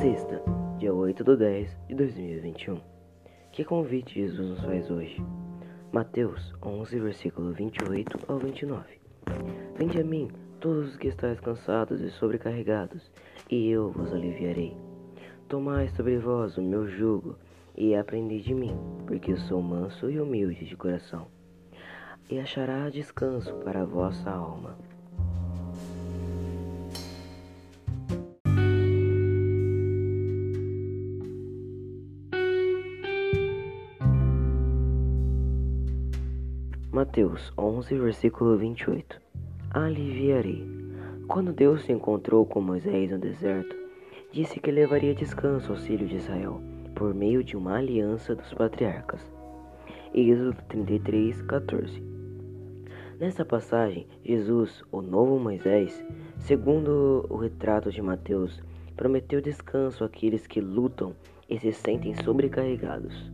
Sexta, dia 8 de 10 de 2021. Que convite Jesus nos faz hoje? Mateus 11, versículo 28 ao 29. Vinde a mim, todos os que estáis cansados e sobrecarregados, e eu vos aliviarei. Tomai sobre vós o meu jugo e aprendi de mim, porque eu sou manso e humilde de coração, e achará descanso para a vossa alma. Mateus 11, versículo 28 Aliviarei. Quando Deus se encontrou com Moisés no deserto, disse que levaria descanso aos filhos de Israel por meio de uma aliança dos patriarcas. Êxodo 33, 14. Nessa passagem, Jesus, o novo Moisés, segundo o retrato de Mateus, prometeu descanso àqueles que lutam e se sentem sobrecarregados.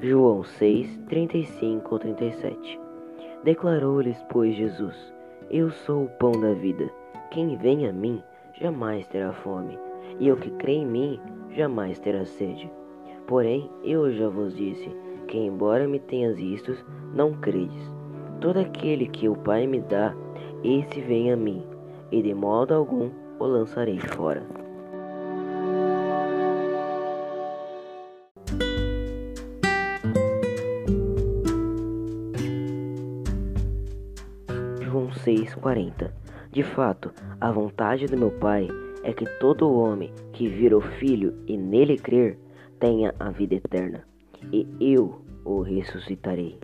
João 6, 35 37 Declarou-lhes, pois, Jesus: Eu sou o pão da vida. Quem vem a mim jamais terá fome, e o que crê em mim jamais terá sede. Porém, eu já vos disse que, embora me tenhas vistos, não credes. Todo aquele que o Pai me dá, esse vem a mim, e de modo algum o lançarei fora. João 6,40 De fato, a vontade do meu Pai é que todo homem que vir o Filho e nele crer tenha a vida eterna, e eu o ressuscitarei.